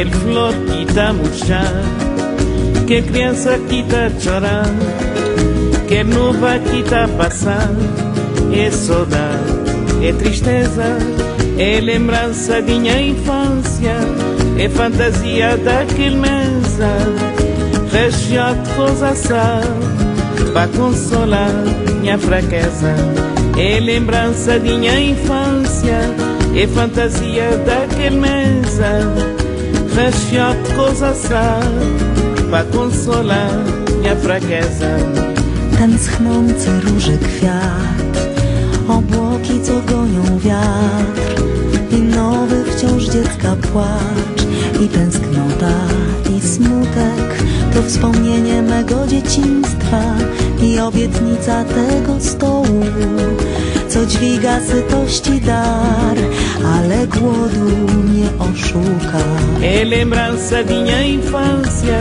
Aquele flor que murchar, que criança que chorar, que nuvem que está passar, é saudade, é tristeza, é lembrança de minha infância, é fantasia daquele mesa, região de coisa para consolar minha fraqueza. É lembrança de minha infância, é fantasia daquele mesa, região de coisa para consolar minha fraqueza. Ten schnący róży kwiat, obłoki co gonią wiatr. I nowy wciąż dziecka płacz i tęsknota i smutek. To wspomnienie mego dzieciństwa i obietnica tego stołu, co dźwiga sytości dar, ale głodu nie oszuka. É lembrança de minha infância,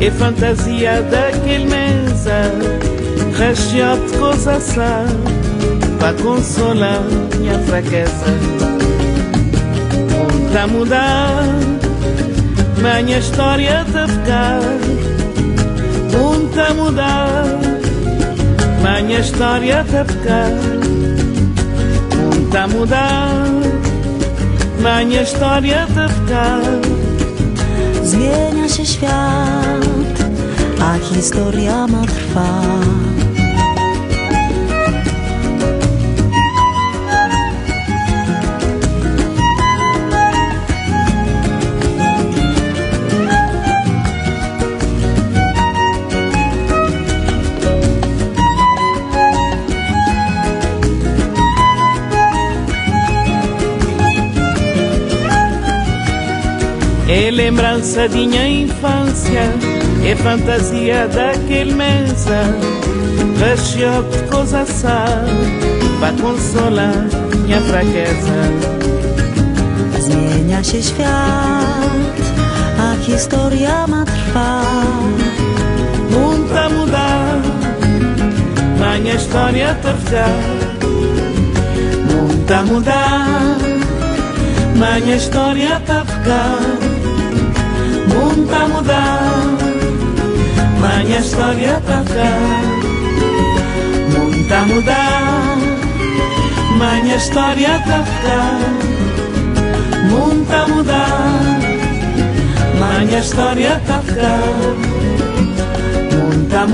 é fantasia daquele mesa, região de coisa para consolar minha fraqueza. Muita mudar, minha história de ficar. Muita mudar, minha história de ficar. Muita mudar, história de ficar. Zmienia się świat, a historia ma trwać. É lembrança de minha infância, é fantasia daquele mesa, região de coisa para consolar minha fraqueza. Zmienia się świat, a historia ma trwać. Muita mudar, minha história terá. Muita mudar, minha história tá mundo a mudar, maña história pra cá. Mundo a mudar, maña história pra cá. Mundo a mudar, maña história pra cá. Mundo a